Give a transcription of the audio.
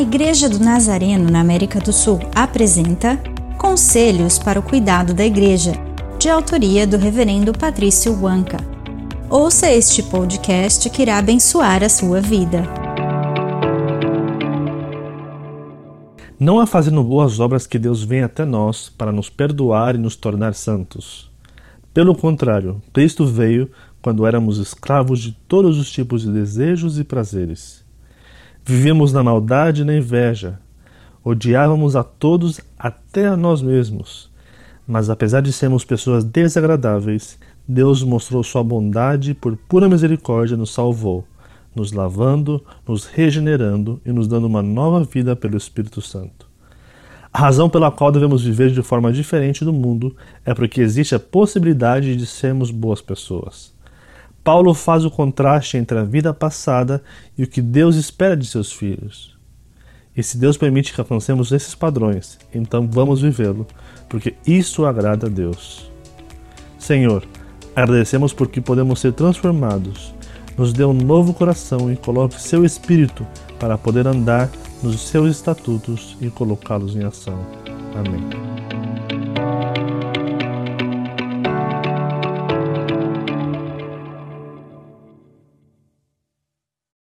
Igreja do Nazareno na América do Sul apresenta Conselhos para o Cuidado da Igreja, de autoria do Reverendo Patrício Wanka. Ouça este podcast que irá abençoar a sua vida. Não é fazendo boas obras que Deus vem até nós para nos perdoar e nos tornar santos. Pelo contrário, Cristo veio quando éramos escravos de todos os tipos de desejos e prazeres. Vivíamos na maldade e na inveja. Odiávamos a todos, até a nós mesmos. Mas apesar de sermos pessoas desagradáveis, Deus mostrou sua bondade e por pura misericórdia nos salvou, nos lavando, nos regenerando e nos dando uma nova vida pelo Espírito Santo. A razão pela qual devemos viver de forma diferente do mundo é porque existe a possibilidade de sermos boas pessoas. Paulo faz o contraste entre a vida passada e o que Deus espera de seus filhos. E se Deus permite que alcancemos esses padrões, então vamos vivê-lo, porque isso agrada a Deus. Senhor, agradecemos porque podemos ser transformados. Nos dê um novo coração e coloque seu espírito para poder andar nos seus estatutos e colocá-los em ação. Amém.